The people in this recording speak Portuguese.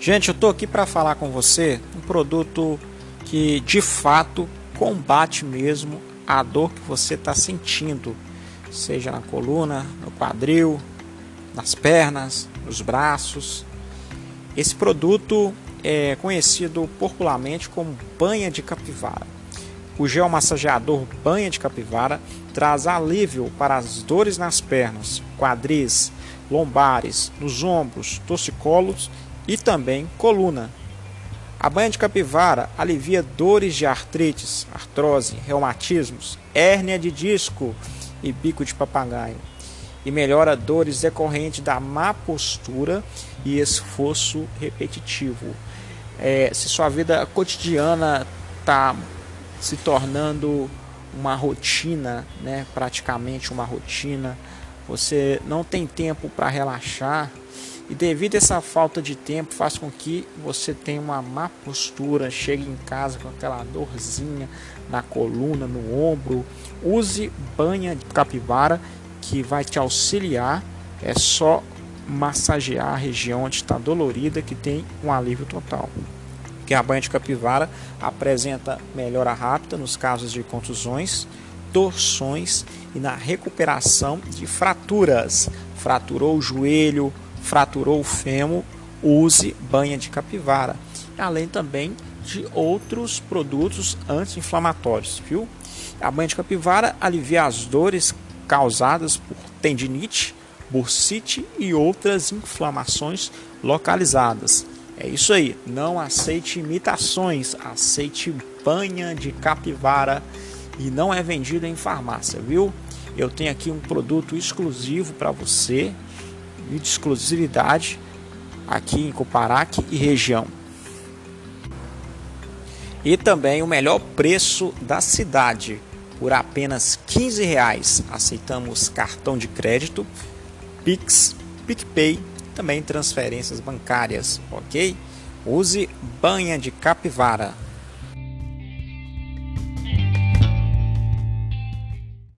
Gente, eu tô aqui para falar com você um produto que de fato combate mesmo a dor que você está sentindo, seja na coluna, no quadril, nas pernas, nos braços. Esse produto é conhecido popularmente como banha de capivara. O gel massageador banha de capivara traz alívio para as dores nas pernas, quadris, lombares, nos ombros, torcicolos e também coluna. A banha de capivara alivia dores de artrites, artrose, reumatismos, hérnia de disco e bico de papagaio e melhora dores decorrentes da má postura e esforço repetitivo. É, se sua vida cotidiana está se tornando uma rotina, né, praticamente uma rotina, você não tem tempo para relaxar e devido a essa falta de tempo faz com que você tenha uma má postura, chegue em casa com aquela dorzinha na coluna, no ombro. Use banha de capivara que vai te auxiliar. É só massagear a região onde está dolorida que tem um alívio total. Que a banha de capivara apresenta melhora rápida nos casos de contusões, torções e na recuperação de fraturas. Fraturou o joelho, fraturou o fêmur, use banha de capivara. Além também de outros produtos anti-inflamatórios, viu? A banha de capivara alivia as dores causadas por tendinite, bursite e outras inflamações localizadas. É isso aí, não aceite imitações, aceite banha de capivara e não é vendido em farmácia, viu? Eu tenho aqui um produto exclusivo para você de exclusividade aqui em Coparac e região. E também o melhor preço da cidade, por apenas 15 reais. Aceitamos cartão de crédito, Pix, PicPay, também transferências bancárias, ok? Use banha de capivara.